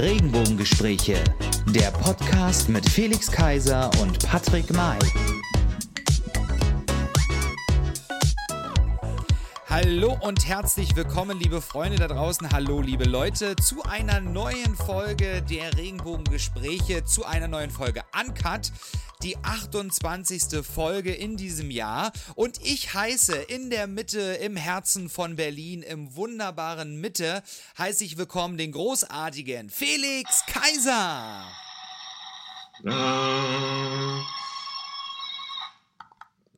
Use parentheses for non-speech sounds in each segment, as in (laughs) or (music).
Regenbogengespräche, der Podcast mit Felix Kaiser und Patrick May. Hallo und herzlich willkommen, liebe Freunde da draußen. Hallo, liebe Leute, zu einer neuen Folge der Regenbogengespräche, zu einer neuen Folge Uncut die 28. Folge in diesem Jahr und ich heiße in der Mitte, im Herzen von Berlin, im wunderbaren Mitte, heiße ich willkommen den großartigen Felix Kaiser. Äh,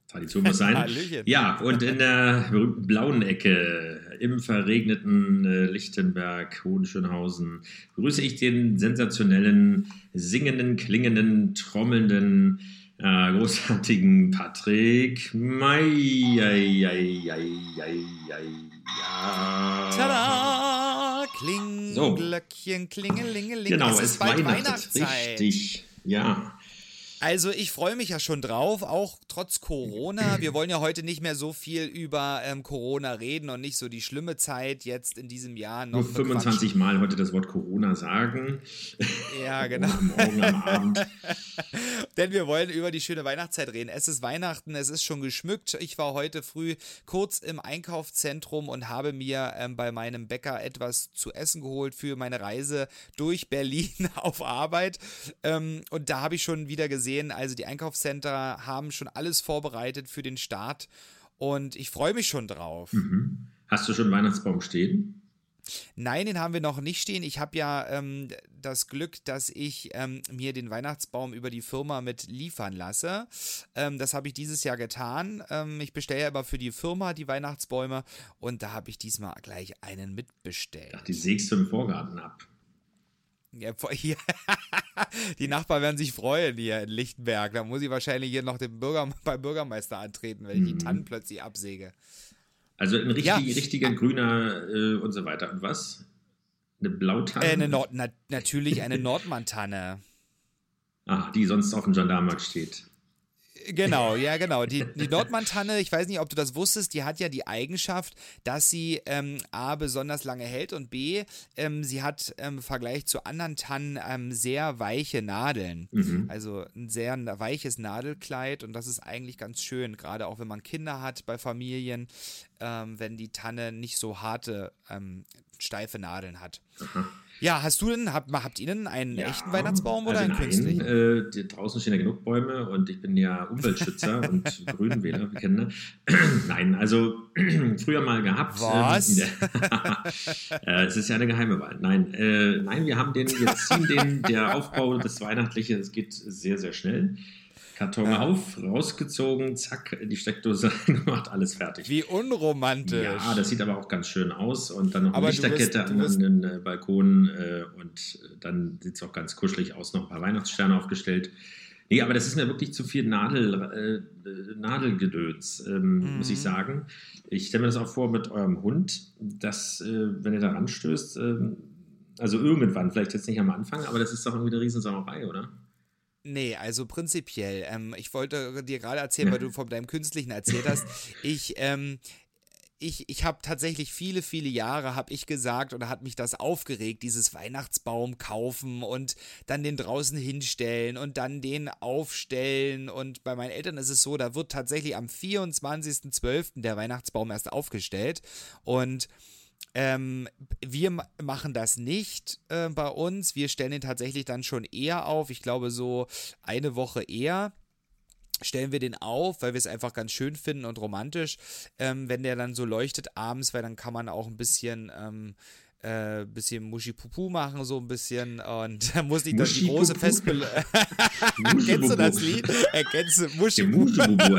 Tradition muss sein. (laughs) ja, und in der berühmten blauen Ecke im verregneten äh, Lichtenberg, Hohenschönhausen, begrüße ich den sensationellen, singenden, klingenden, trommelnden, äh, großartigen Patrick May. Tada! Kling, so. Glöckchen, klingelingeling. Genau, es, es ist bald Weihnachtszeit. Richtig, ja. Also ich freue mich ja schon drauf, auch trotz Corona. Wir wollen ja heute nicht mehr so viel über ähm, Corona reden und nicht so die schlimme Zeit jetzt in diesem Jahr noch. Nur 25 Mal heute das Wort Corona sagen. Ja, (laughs) genau. Morgen am Abend. (laughs) Denn wir wollen über die schöne Weihnachtszeit reden. Es ist Weihnachten, es ist schon geschmückt. Ich war heute früh kurz im Einkaufszentrum und habe mir ähm, bei meinem Bäcker etwas zu essen geholt für meine Reise durch Berlin (laughs) auf Arbeit. Ähm, und da habe ich schon wieder gesehen, gesehen, also die Einkaufscenter haben schon alles vorbereitet für den Start und ich freue mich schon drauf. Mhm. Hast du schon einen Weihnachtsbaum stehen? Nein, den haben wir noch nicht stehen. Ich habe ja ähm, das Glück, dass ich ähm, mir den Weihnachtsbaum über die Firma mit liefern lasse. Ähm, das habe ich dieses Jahr getan. Ähm, ich bestelle aber für die Firma die Weihnachtsbäume und da habe ich diesmal gleich einen mitbestellt. Ach, die sägst du im Vorgarten ab. Ja, hier, (laughs) die Nachbarn werden sich freuen hier in Lichtenberg. Da muss ich wahrscheinlich hier noch den Bürger, (laughs) beim Bürgermeister antreten, wenn ich die mhm. Tannen plötzlich absäge. Also ein richtig, ja. richtiger grüner äh, und so weiter. Und was? Eine Blautanne? Äh, eine Nord na natürlich eine Nordmann-Tanne. Ah, die sonst auf dem Gendarmarkt steht. Genau, ja, genau. Die, die Nordmann-Tanne, ich weiß nicht, ob du das wusstest, die hat ja die Eigenschaft, dass sie ähm, A, besonders lange hält und B, ähm, sie hat ähm, im Vergleich zu anderen Tannen ähm, sehr weiche Nadeln. Mhm. Also ein sehr weiches Nadelkleid und das ist eigentlich ganz schön, gerade auch wenn man Kinder hat bei Familien, ähm, wenn die Tanne nicht so harte, steife Nadeln hat. Aha. Ja, hast du denn, habt, habt ihr denn einen ja, echten Weihnachtsbaum oder also einen künstlichen? Äh, draußen stehen ja genug Bäume und ich bin ja Umweltschützer (laughs) und Grünwähler, wir kennen das. (clears throat) nein, also (clears throat) früher mal gehabt. Was? Ähm, (laughs) äh, es ist ja eine geheime Wahl. Nein, äh, nein, wir haben den, wir ziehen den, der Aufbau des Weihnachtlichen, es geht sehr, sehr schnell. Karton ja. auf, rausgezogen, zack, die Steckdose (laughs) gemacht, alles fertig. Wie unromantisch. Ja, das sieht aber auch ganz schön aus. Und dann noch eine Lichterkette an, an den äh, Balkonen äh, und dann sieht es auch ganz kuschelig aus, noch ein paar Weihnachtssterne aufgestellt. Nee, aber das ist mir wirklich zu viel Nadel, äh, Nadelgedöns, ähm, mhm. muss ich mhm. sagen. Ich stelle mir das auch vor mit eurem Hund, dass, äh, wenn ihr da ranstößt, ähm, also irgendwann, vielleicht jetzt nicht am Anfang, aber das ist doch irgendwie eine Riesensauerei, oder? Nee, also prinzipiell. Ähm, ich wollte dir gerade erzählen, weil du von deinem Künstlichen erzählt hast. Ich, ähm, ich, ich habe tatsächlich viele, viele Jahre, habe ich gesagt, oder hat mich das aufgeregt, dieses Weihnachtsbaum kaufen und dann den draußen hinstellen und dann den aufstellen. Und bei meinen Eltern ist es so, da wird tatsächlich am 24.12. der Weihnachtsbaum erst aufgestellt. Und ähm, wir machen das nicht äh, bei uns. Wir stellen ihn tatsächlich dann schon eher auf. Ich glaube, so eine Woche eher stellen wir den auf, weil wir es einfach ganz schön finden und romantisch, ähm, wenn der dann so leuchtet abends, weil dann kann man auch ein bisschen ähm, äh, bisschen Muschi-Pupu machen, so ein bisschen und (laughs) da muss nicht dann die große Festbel... (laughs) Kennst du das Lied? Erkennst du Muschi-Pupu?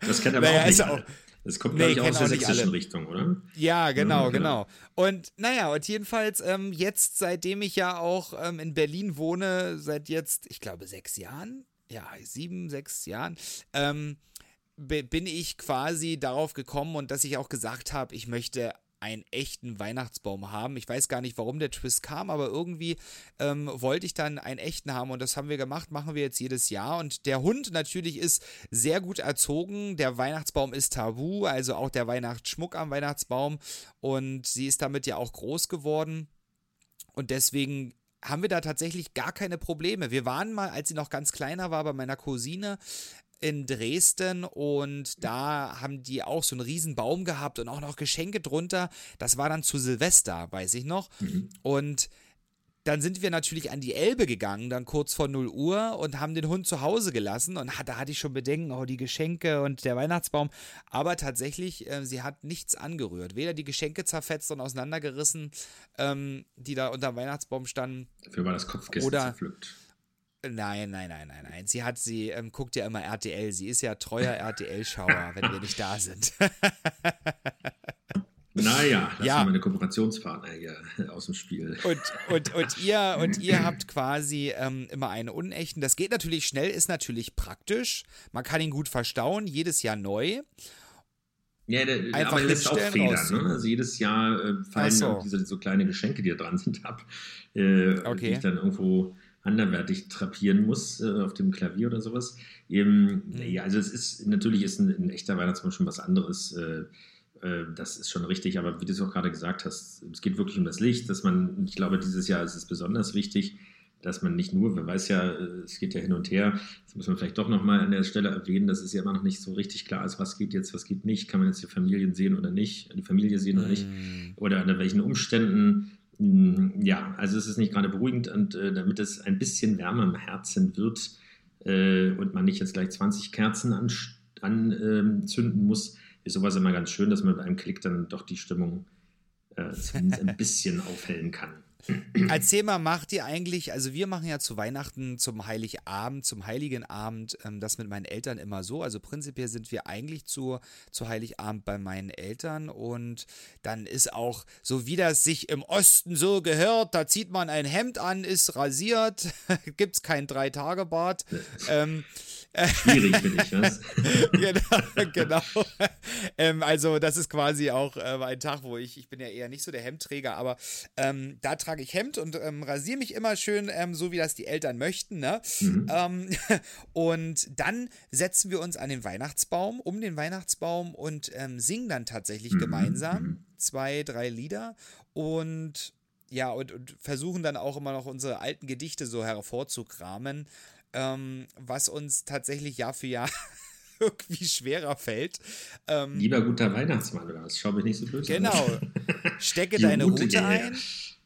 das. Kennt aber naja, auch nicht. Auch, das kommt, nee, glaube ich, aus der sächsischen alle. Richtung, oder? Ja, genau, ja, genau, genau. Und naja, und jedenfalls ähm, jetzt, seitdem ich ja auch ähm, in Berlin wohne, seit jetzt, ich glaube, sechs Jahren, ja, sieben, sechs Jahren, ähm, bin ich quasi darauf gekommen und dass ich auch gesagt habe, ich möchte einen echten Weihnachtsbaum haben. Ich weiß gar nicht, warum der Twist kam, aber irgendwie ähm, wollte ich dann einen echten haben und das haben wir gemacht, machen wir jetzt jedes Jahr. Und der Hund natürlich ist sehr gut erzogen. Der Weihnachtsbaum ist tabu, also auch der Weihnachtsschmuck am Weihnachtsbaum und sie ist damit ja auch groß geworden. und deswegen haben wir da tatsächlich gar keine Probleme. Wir waren mal, als sie noch ganz kleiner war, bei meiner Cousine in Dresden und da haben die auch so einen riesen Baum gehabt und auch noch Geschenke drunter. Das war dann zu Silvester, weiß ich noch. Mhm. Und dann sind wir natürlich an die Elbe gegangen, dann kurz vor 0 Uhr und haben den Hund zu Hause gelassen. Und da hatte ich schon Bedenken, oh, die Geschenke und der Weihnachtsbaum. Aber tatsächlich, äh, sie hat nichts angerührt. Weder die Geschenke zerfetzt und auseinandergerissen, ähm, die da unter dem Weihnachtsbaum standen. Dafür war das Kopfkissen oder, zerpflückt. Nein, nein, nein, nein, nein. Sie hat, sie ähm, guckt ja immer RTL. Sie ist ja treuer RTL-Schauer, wenn wir nicht da sind. Naja, das ja. sind meine Kooperationspartner hier aus dem Spiel. Und, und, und, ihr, und ihr habt quasi ähm, immer einen unechten. Das geht natürlich schnell, ist natürlich praktisch. Man kann ihn gut verstauen, jedes Jahr neu. Ja, der, Einfach aber lässt auch Federn. Ne? Also jedes Jahr äh, fallen so. diese so kleine Geschenke, die da dran sind, ab, äh, okay. die ich dann irgendwo anderwertig trapieren muss äh, auf dem Klavier oder sowas. Ähm, mhm. Ja, also es ist natürlich ist ein, ein echter Weihnachtsbaum schon was anderes. Äh, äh, das ist schon richtig, aber wie du es auch gerade gesagt hast, es geht wirklich um das Licht, dass man, ich glaube, dieses Jahr ist es besonders wichtig, dass man nicht nur, wer weiß ja, äh, es geht ja hin und her, das muss man vielleicht doch nochmal an der Stelle erwähnen, dass es ja immer noch nicht so richtig klar ist, was geht jetzt, was geht nicht, kann man jetzt die Familien sehen oder nicht, die Familie sehen oder nicht, mm. oder unter welchen Umständen. Mm, ja, also es ist nicht gerade beruhigend und äh, damit es ein bisschen wärmer im Herzen wird äh, und man nicht jetzt gleich 20 Kerzen anzünden an, äh, muss, ist sowas immer ganz schön, dass man mit einem Klick dann doch die Stimmung äh, zumindest ein (laughs) bisschen aufhellen kann. Erzähl mal, macht ihr eigentlich, also wir machen ja zu Weihnachten, zum Heiligabend, zum Heiligen Abend, ähm, das mit meinen Eltern immer so. Also prinzipiell sind wir eigentlich zu, zu Heiligabend bei meinen Eltern und dann ist auch, so wie das sich im Osten so gehört, da zieht man ein Hemd an, ist rasiert, (laughs) gibt es kein Drei-Tage-Bad. ähm, Schwierig finde ich, was? (laughs) genau, genau. Ähm, also das ist quasi auch äh, ein Tag, wo ich, ich bin ja eher nicht so der Hemdträger, aber ähm, da trage ich Hemd und ähm, rasiere mich immer schön, ähm, so wie das die Eltern möchten. Ne? Mhm. Ähm, (laughs) und dann setzen wir uns an den Weihnachtsbaum, um den Weihnachtsbaum und ähm, singen dann tatsächlich mhm. gemeinsam mhm. zwei, drei Lieder und ja, und, und, versuchen dann auch immer noch unsere alten Gedichte so hervorzukramen ähm, was uns tatsächlich Jahr für Jahr (laughs) irgendwie schwerer fällt. Ähm, Lieber guter Weihnachtsmann, oder was? Schau mich nicht so böse Genau. Stecke (laughs) deine Route, Route ein.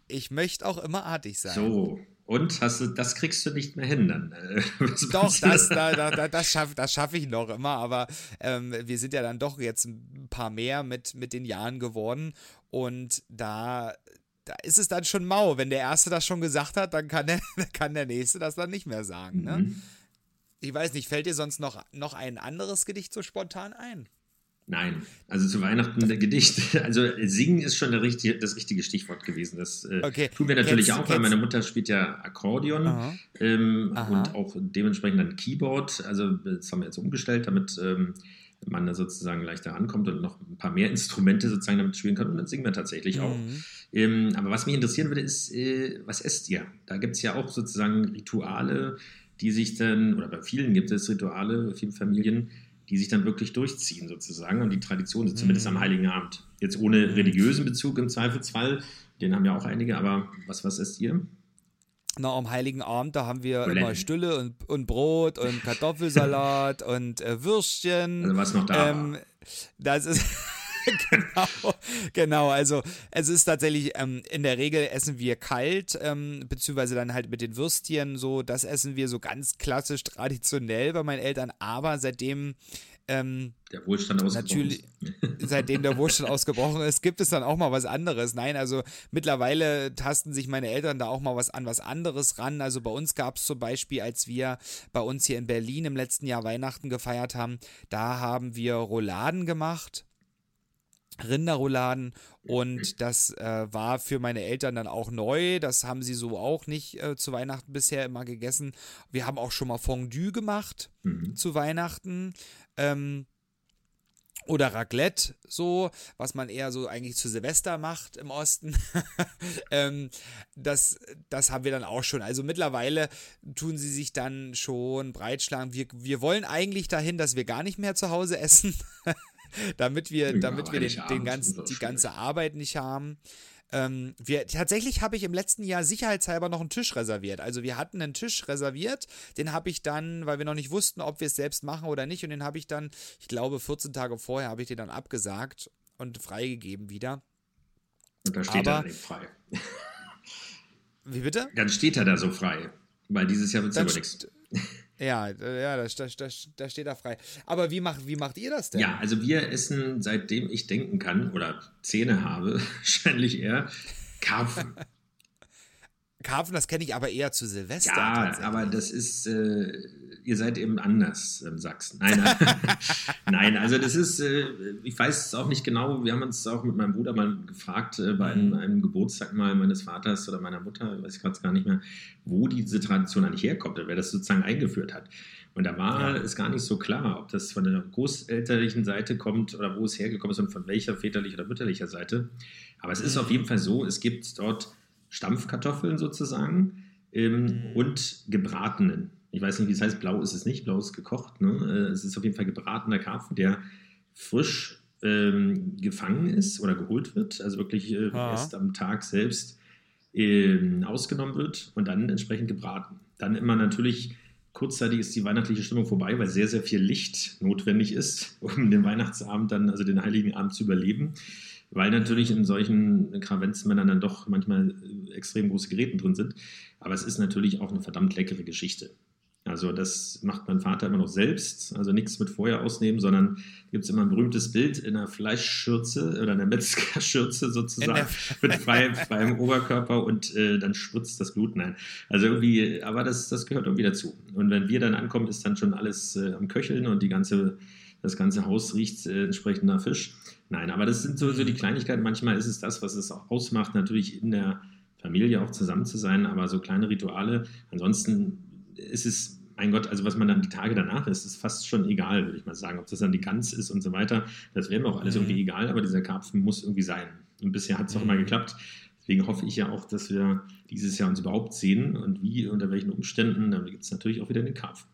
Ich möchte auch immer artig sein. So. Und hast du, das kriegst du nicht mehr hin dann. Äh, (laughs) doch, das, da, da, das schaffe das schaff ich noch immer, aber ähm, wir sind ja dann doch jetzt ein paar mehr mit, mit den Jahren geworden. Und da da ist es dann schon mau. Wenn der Erste das schon gesagt hat, dann kann der, (laughs) kann der Nächste das dann nicht mehr sagen. Ne? Mhm. Ich weiß nicht, fällt dir sonst noch, noch ein anderes Gedicht so spontan ein? Nein, also zu Weihnachten ein Gedicht. (laughs) Also singen ist schon richtige, das richtige Stichwort gewesen. Das äh, okay. tun wir natürlich kennst, auch, weil meine Mutter spielt ja Akkordeon Aha. Ähm, Aha. und auch dementsprechend ein Keyboard. Also das haben wir jetzt umgestellt, damit ähm, man da sozusagen leichter ankommt und noch ein paar mehr (laughs) Instrumente sozusagen damit spielen kann. Und dann singen wir tatsächlich auch. Mhm. Ähm, aber was mich interessieren würde, ist, äh, was esst ihr? Da gibt es ja auch sozusagen Rituale, die sich dann, oder bei vielen gibt es Rituale, vielen Familien, die sich dann wirklich durchziehen sozusagen und die Tradition, mhm. zumindest am Heiligen Abend. Jetzt ohne religiösen Bezug im Zweifelsfall, den haben ja auch einige, aber was, was esst ihr? Na, am Heiligen Abend, da haben wir Buletten. immer Stülle und, und Brot und Kartoffelsalat (laughs) und äh, Würstchen. Also was noch da ähm, Das ist... (laughs) genau, genau. Also es ist tatsächlich, ähm, in der Regel essen wir kalt, ähm, beziehungsweise dann halt mit den Würstchen so, das essen wir so ganz klassisch traditionell bei meinen Eltern, aber seitdem ähm, der Wohlstand ausgebrochen natürlich, ist. (laughs) seitdem der Wohlstand ausgebrochen ist, gibt es dann auch mal was anderes. Nein, also mittlerweile tasten sich meine Eltern da auch mal was an was anderes ran. Also bei uns gab es zum Beispiel, als wir bei uns hier in Berlin im letzten Jahr Weihnachten gefeiert haben, da haben wir Rouladen gemacht. Rinderrouladen und das äh, war für meine Eltern dann auch neu. Das haben sie so auch nicht äh, zu Weihnachten bisher immer gegessen. Wir haben auch schon mal Fondue gemacht mhm. zu Weihnachten. Ähm, oder Raclette, so, was man eher so eigentlich zu Silvester macht im Osten. (laughs) ähm, das, das haben wir dann auch schon. Also mittlerweile tun sie sich dann schon breitschlagen. Wir, wir wollen eigentlich dahin, dass wir gar nicht mehr zu Hause essen. (laughs) (laughs) damit wir, ja, damit wir den, den ganzen, die ganze Arbeit nicht haben. ähm, wir, tatsächlich habe ich im letzten Jahr sicherheitshalber noch einen Tisch reserviert. Also wir hatten einen Tisch reserviert, den habe ich dann, weil wir noch nicht wussten, ob wir es selbst machen oder nicht, und den habe ich dann, ich glaube, 14 Tage vorher habe ich den dann abgesagt und freigegeben wieder. Und da steht aber, er frei. Wie bitte? Dann steht er da so frei. Weil dieses Jahr wird es aber nichts. (laughs) Ja, ja, da, da, da, steht er frei. Aber wie macht, wie macht ihr das denn? Ja, also wir essen, seitdem ich denken kann oder Zähne habe, (laughs) wahrscheinlich eher Karpfen. Karpfen, das kenne ich aber eher zu Silvester. Ja, aber das ist, äh, ihr seid eben anders in Sachsen. Nein, (laughs) nein, also das ist, äh, ich weiß es auch nicht genau. Wir haben uns auch mit meinem Bruder mal gefragt äh, bei einem, mhm. einem, Geburtstag mal meines Vaters oder meiner Mutter, weiß ich gerade gar nicht mehr, wo diese Tradition eigentlich herkommt, wer das sozusagen eingeführt hat. Und da war es gar nicht so klar, ob das von der großelterlichen Seite kommt oder wo es hergekommen ist und von welcher väterlicher oder mütterlicher Seite. Aber es ist auf jeden Fall so, es gibt dort Stampfkartoffeln sozusagen ähm, mhm. und gebratenen. Ich weiß nicht, wie es heißt, blau ist es nicht, blau ist gekocht. Ne? Äh, es ist auf jeden Fall gebratener Karpfen, der frisch ähm, gefangen ist oder geholt wird, also wirklich äh, erst am Tag selbst äh, ausgenommen wird und dann entsprechend gebraten. Dann immer natürlich kurzzeitig ist die weihnachtliche Stimmung vorbei, weil sehr, sehr viel Licht notwendig ist, (laughs) um den Weihnachtsabend dann, also den Heiligen Abend zu überleben weil natürlich in solchen Kravenzmännern dann doch manchmal äh, extrem große Geräte drin sind. Aber es ist natürlich auch eine verdammt leckere Geschichte. Also das macht mein Vater immer noch selbst, also nichts mit Feuer ausnehmen, sondern gibt es immer ein berühmtes Bild in einer Fleischschürze oder einer Metzgerschürze sozusagen (laughs) mit frei, freiem Oberkörper und äh, dann spritzt das Blut. Nein, also irgendwie, aber das, das gehört irgendwie dazu. Und wenn wir dann ankommen, ist dann schon alles äh, am Köcheln und die ganze, das ganze Haus riecht äh, entsprechend nach Fisch. Nein, aber das sind sowieso die Kleinigkeiten. Manchmal ist es das, was es auch ausmacht, natürlich in der Familie auch zusammen zu sein, aber so kleine Rituale. Ansonsten ist es, mein Gott, also was man dann die Tage danach ist, ist fast schon egal, würde ich mal sagen. Ob das dann die Gans ist und so weiter, das wäre mir auch alles mhm. irgendwie egal, aber dieser Karpfen muss irgendwie sein. Und bisher hat es auch mhm. immer geklappt. Deswegen hoffe ich ja auch, dass wir dieses Jahr uns überhaupt sehen und wie, unter welchen Umständen. Dann gibt es natürlich auch wieder den Karpfen.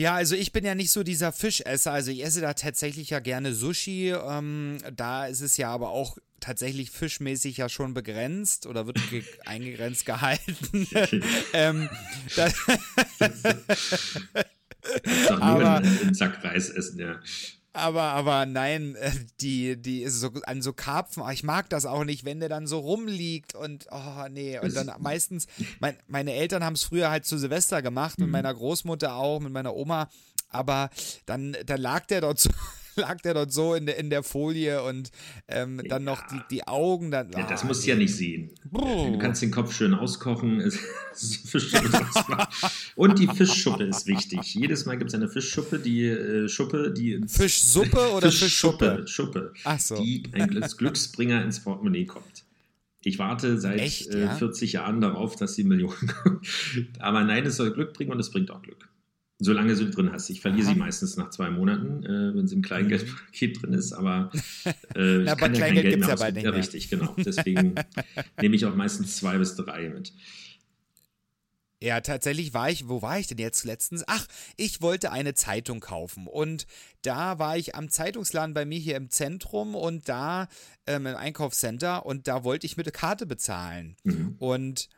Ja, also ich bin ja nicht so dieser Fischesser. Also ich esse da tatsächlich ja gerne Sushi. Ähm, da ist es ja aber auch tatsächlich fischmäßig ja schon begrenzt oder wird ge (laughs) eingegrenzt gehalten. (laughs) ähm, das aber, Sack Reis essen, ja. Aber, aber nein, äh, die, die ist so an so Karpfen, ich mag das auch nicht, wenn der dann so rumliegt und oh nee. Und dann meistens, mein, meine Eltern haben es früher halt zu Silvester gemacht, mit mhm. meiner Großmutter auch, mit meiner Oma, aber dann, dann lag der dort so lag der dort so in der, in der Folie und ähm, dann ja. noch die, die Augen. Dann, ja, das ah, musst du ja nicht sehen. Du kannst den Kopf schön auskochen. (laughs) und die Fischschuppe ist wichtig. Jedes Mal gibt es eine Fischschuppe, die äh, Schuppe, die Fischsuppe oder Fischschuppe? Schuppe, so. die ein Glücksbringer ins Portemonnaie kommt. Ich warte seit Echt, äh, ja? äh, 40 Jahren darauf, dass die Millionen kommen. Aber nein, es soll Glück bringen und es bringt auch Glück solange du drin hast. Ich verliere Aha. sie meistens nach zwei Monaten, äh, wenn sie im Kleingeldpaket (laughs) drin ist, aber (laughs) äh, Na, ich kann ja kein Geld mehr ja bald nicht mehr. Ja, richtig, genau. (laughs) Deswegen nehme ich auch meistens zwei bis drei mit. Ja, tatsächlich war ich, wo war ich denn jetzt letztens? Ach, ich wollte eine Zeitung kaufen und da war ich am Zeitungsladen bei mir hier im Zentrum und da ähm, im Einkaufscenter und da wollte ich mit der Karte bezahlen. Mhm. Und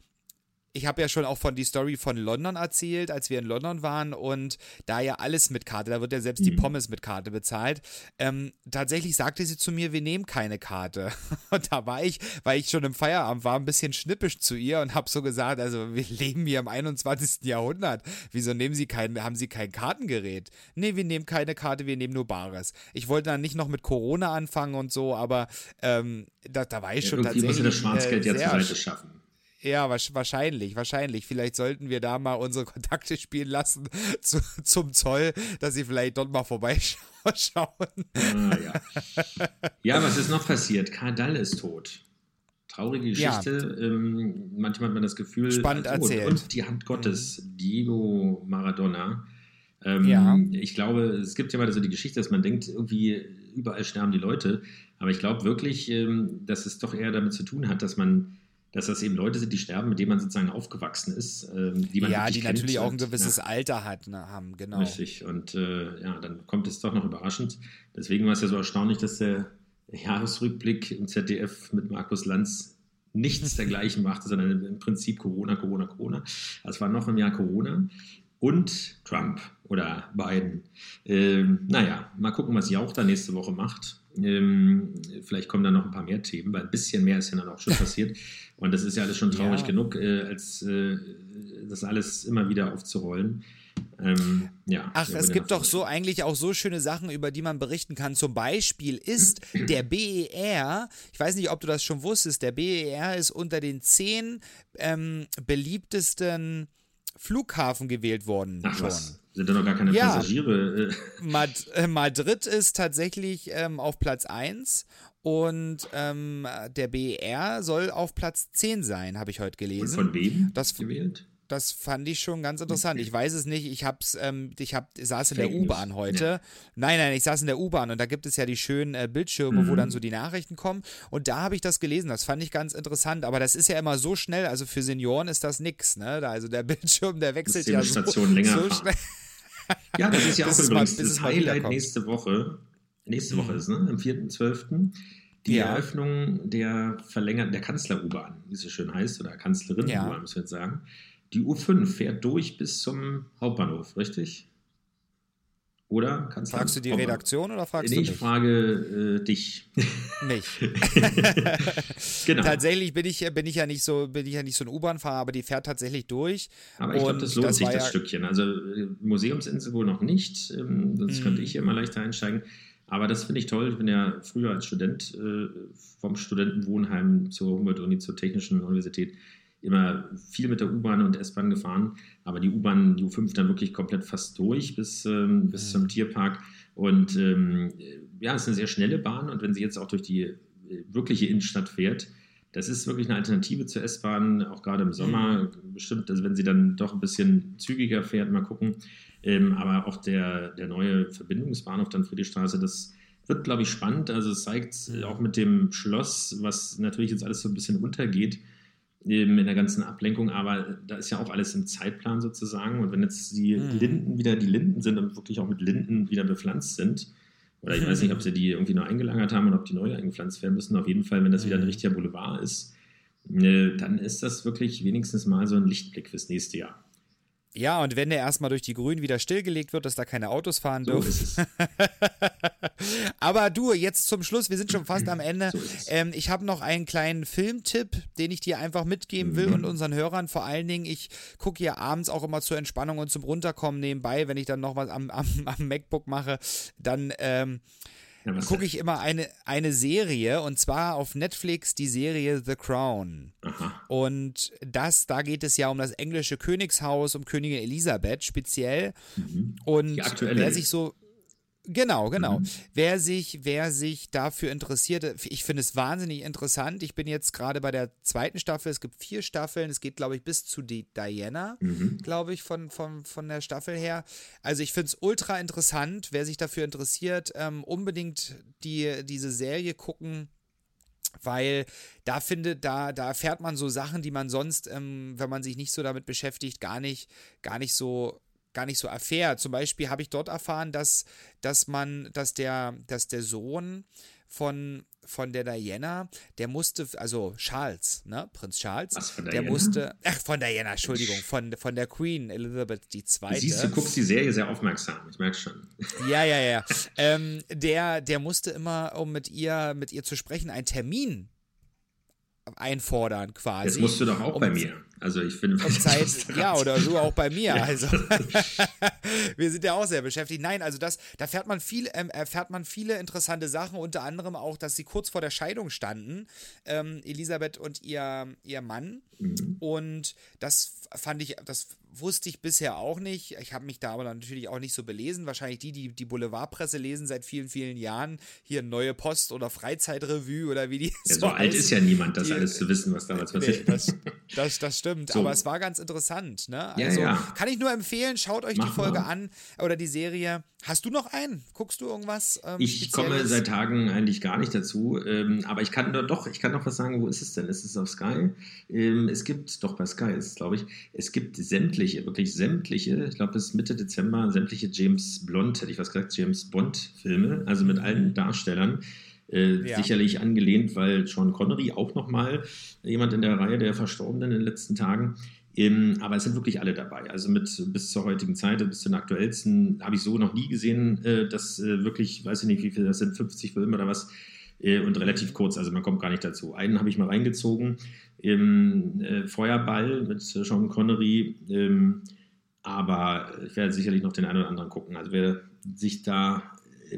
ich habe ja schon auch von die Story von London erzählt, als wir in London waren und da ja alles mit Karte, da wird ja selbst mhm. die Pommes mit Karte bezahlt. Ähm, tatsächlich sagte sie zu mir, wir nehmen keine Karte. (laughs) Und da war ich, weil ich schon im Feierabend war, ein bisschen schnippisch zu ihr und habe so gesagt, also wir leben hier im 21. Jahrhundert. Wieso nehmen Sie kein, haben Sie kein Kartengerät? Nee, wir nehmen keine Karte, wir nehmen nur Bares. Ich wollte dann nicht noch mit Corona anfangen und so, aber ähm, da, da war ich ja, schon tatsächlich. Muss das Schwarzgeld äh, ja zur Seite schaffen. Ja, wahrscheinlich, wahrscheinlich. Vielleicht sollten wir da mal unsere Kontakte spielen lassen (laughs) zu, zum Zoll, dass sie vielleicht dort mal vorbeischauen. Ah, ja. ja, was ist noch passiert? Karl Dall ist tot. Traurige Geschichte. Ja. Ähm, manchmal hat man das Gefühl, spannend tot. erzählt. Und die Hand Gottes, Diego Maradona. Ähm, ja. Ich glaube, es gibt ja mal so die Geschichte, dass man denkt, irgendwie überall sterben die Leute. Aber ich glaube wirklich, ähm, dass es doch eher damit zu tun hat, dass man dass das eben Leute sind, die sterben, mit denen man sozusagen aufgewachsen ist, ähm, die man Ja, die kennt. natürlich auch ein gewisses ja. Alter hat, ne, haben, genau. Richtig, und äh, ja, dann kommt es doch noch überraschend. Deswegen war es ja so erstaunlich, dass der Jahresrückblick im ZDF mit Markus Lanz nichts (laughs) dergleichen machte, sondern im Prinzip Corona, Corona, Corona. Es war noch im Jahr Corona und Trump oder Biden. Ähm, naja, mal gucken, was Jauch da nächste Woche macht. Ähm, vielleicht kommen da noch ein paar mehr Themen, weil ein bisschen mehr ist ja dann auch schon (laughs) passiert. Und das ist ja alles schon traurig ja. genug, äh, als äh, das alles immer wieder aufzurollen. Ähm, ja, Ach, es gibt doch so eigentlich auch so schöne Sachen, über die man berichten kann. Zum Beispiel ist (clears throat) der BER, ich weiß nicht, ob du das schon wusstest, der BER ist unter den zehn ähm, beliebtesten Flughafen gewählt worden Ach, schon. Was? Sind da noch gar keine ja. Passagiere? (laughs) Mad äh, Madrid ist tatsächlich ähm, auf Platz 1 und ähm, der BER soll auf Platz 10 sein, habe ich heute gelesen. Und von wem das gewählt? das fand ich schon ganz interessant. Ich weiß es nicht, ich hab's, ähm, ich hab, saß in der U-Bahn heute. Ja. Nein, nein, ich saß in der U-Bahn und da gibt es ja die schönen äh, Bildschirme, mhm. wo dann so die Nachrichten kommen. Und da habe ich das gelesen. Das fand ich ganz interessant. Aber das ist ja immer so schnell, also für Senioren ist das nix, ne? Da, also der (laughs) Bildschirm, der wechselt ja so, länger so schnell. Ja, das ist ja (laughs) auch übrigens das Highlight nächste Woche. Nächste Woche mhm. ist, ne? Am 4.12. Die ja. Eröffnung der verlängerten, der Kanzler-U-Bahn, wie es so schön heißt, oder Kanzlerin-U-Bahn, ja. muss man jetzt sagen. Die U5 fährt durch bis zum Hauptbahnhof, richtig? Oder? Kannst fragst du die Redaktion oder fragst nee, du mich? Ich frage äh, dich. (laughs) Mich. (laughs) genau. Tatsächlich bin ich, bin ich ja nicht so, bin ich ja nicht so ein U-Bahn-Fahrer, aber die fährt tatsächlich durch. Aber ich glaube, das lohnt das sich, das ja Stückchen. Also äh, Museumsinsel wohl noch nicht, ähm, sonst mm. könnte ich hier mal leichter einsteigen. Aber das finde ich toll. Ich bin ja früher als Student äh, vom Studentenwohnheim zur Humboldt-Uni, zur Technischen Universität immer viel mit der U-Bahn und S-Bahn gefahren, aber die U-Bahn, die U5 dann wirklich komplett fast durch bis, ähm, bis zum Tierpark. Und ähm, ja, es ist eine sehr schnelle Bahn und wenn sie jetzt auch durch die äh, wirkliche Innenstadt fährt, das ist wirklich eine Alternative zur S-Bahn, auch gerade im Sommer. Mhm. Bestimmt, also wenn sie dann doch ein bisschen zügiger fährt, mal gucken. Ähm, aber auch der, der neue Verbindungsbahnhof dann Friedrichstraße, das wird, glaube ich, spannend. Also es zeigt mhm. auch mit dem Schloss, was natürlich jetzt alles so ein bisschen untergeht, in der ganzen Ablenkung, aber da ist ja auch alles im Zeitplan sozusagen. Und wenn jetzt die mhm. Linden wieder die Linden sind und wirklich auch mit Linden wieder bepflanzt sind, oder ich weiß nicht, ob sie die irgendwie noch eingelagert haben und ob die neu eingepflanzt werden müssen, auf jeden Fall, wenn das wieder ein mhm. richtiger Boulevard ist, äh, dann ist das wirklich wenigstens mal so ein Lichtblick fürs nächste Jahr. Ja, und wenn der erstmal durch die Grünen wieder stillgelegt wird, dass da keine Autos fahren so dürfen. (laughs) Aber du, jetzt zum Schluss, wir sind schon fast am Ende. So ähm, ich habe noch einen kleinen Filmtipp, den ich dir einfach mitgeben will mhm. und unseren Hörern. Vor allen Dingen, ich gucke ja abends auch immer zur Entspannung und zum Runterkommen nebenbei, wenn ich dann noch was am, am, am MacBook mache, dann ähm, ja, gucke ich immer eine, eine Serie und zwar auf Netflix die Serie The Crown. Aha. Und das, da geht es ja um das englische Königshaus, um Königin Elisabeth speziell. Mhm. Und wer sich so Genau, genau. Mhm. Wer sich, wer sich dafür interessiert, ich finde es wahnsinnig interessant. Ich bin jetzt gerade bei der zweiten Staffel. Es gibt vier Staffeln. Es geht, glaube ich, bis zu die Diana, mhm. glaube ich, von, von, von der Staffel her. Also ich finde es ultra interessant. Wer sich dafür interessiert, ähm, unbedingt die, diese Serie gucken weil da findet, da, da erfährt man so Sachen, die man sonst, ähm, wenn man sich nicht so damit beschäftigt, gar nicht, gar nicht so gar nicht so erfährt. Zum Beispiel habe ich dort erfahren, dass, dass man, dass der, dass der Sohn von, von der Diana, der musste, also Charles, ne, Prinz Charles, Was, von der musste, ach, von Diana, Entschuldigung, von, von der Queen Elizabeth II. Siehst du, guckst die Serie sehr aufmerksam, ich merke schon. (laughs) Ja, ja, ja. ähm, der, der musste immer, um mit ihr, mit ihr zu sprechen, einen Termin einfordern quasi. Das musst du doch auch um, bei mir. Also ich finde, (laughs) Zeit, ja, oder du auch bei mir. Ja. Also (laughs) wir sind ja auch sehr beschäftigt. Nein, also das, da fährt man viel, ähm, erfährt man viele interessante Sachen, unter anderem auch, dass sie kurz vor der Scheidung standen, ähm, Elisabeth und ihr, ihr Mann. Mhm. Und das fand ich, das wusste ich bisher auch nicht. Ich habe mich da aber natürlich auch nicht so belesen. Wahrscheinlich die, die die Boulevardpresse lesen seit vielen, vielen Jahren. Hier Neue Post oder Freizeitrevue oder wie die. Ja, (laughs) so, alt ist ja niemand, das die, alles zu wissen, was damals passiert. Nee, das, das, das, stimmt. So. Aber es war ganz interessant. Ne? Also ja, ja. kann ich nur empfehlen, schaut euch Mach die Folge mal. an oder die Serie. Hast du noch einen? Guckst du irgendwas? Ähm, ich komme seit Tagen eigentlich gar nicht dazu. Ähm, aber ich kann doch, ich kann noch was sagen. Wo ist es denn? Ist es auf Sky? Ähm, es gibt, doch bei Sky ist es, glaube ich, es gibt sämtliche, wirklich sämtliche, ich glaube bis Mitte Dezember, sämtliche James Bond, hätte ich was gesagt, James Bond-Filme, also mit allen Darstellern Äh, ja. Sicherlich angelehnt, weil Sean Connery auch nochmal jemand in der Reihe der Verstorbenen in den letzten Tagen. Ähm, aber es sind wirklich alle dabei. Also mit bis zur heutigen Zeit, bis zu den aktuellsten, habe ich so noch nie gesehen, äh, dass äh, wirklich, weiß ich nicht, wie viel das sind, 50 Filme oder was, äh, und relativ kurz, also man kommt gar nicht dazu. Einen habe ich mal reingezogen, im äh, Feuerball mit Sean Connery, ähm, aber ich werde sicherlich noch den einen oder anderen gucken. Also wer sich da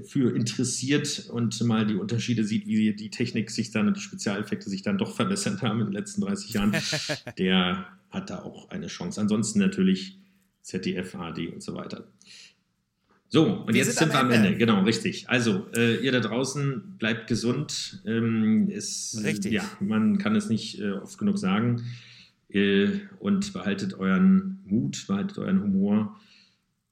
für interessiert und mal die Unterschiede sieht, wie die Technik sich dann und die Spezialeffekte sich dann doch verbessert haben in den letzten 30 Jahren, (laughs) der hat da auch eine Chance. Ansonsten natürlich ZDF, AD und so weiter. So, und wir jetzt sind, wir am Ende. Ende. Genau, richtig. Also, äh, ihr da draußen bleibt gesund. Ähm, ist, richtig. Ja, man kann es nicht äh, oft genug sagen. Äh, und behaltet euren Mut, behaltet euren Humor.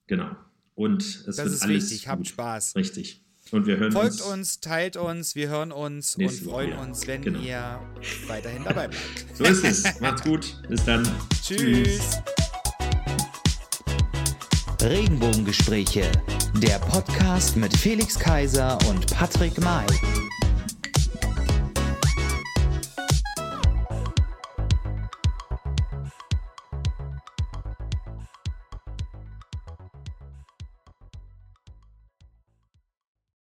Genau. Und es das wird ist alles wichtig. Habt Spaß. Richtig. Und wir hören Folgt uns, uns teilt uns, wir hören uns und freuen Woche, uns, wenn genau. ihr weiterhin dabei bleibt. (laughs) So ist es. Macht's gut. Bis dann. Tschüss. Tschüss. Regenbogengespräche, der Podcast mit Felix Kaiser und Patrick May.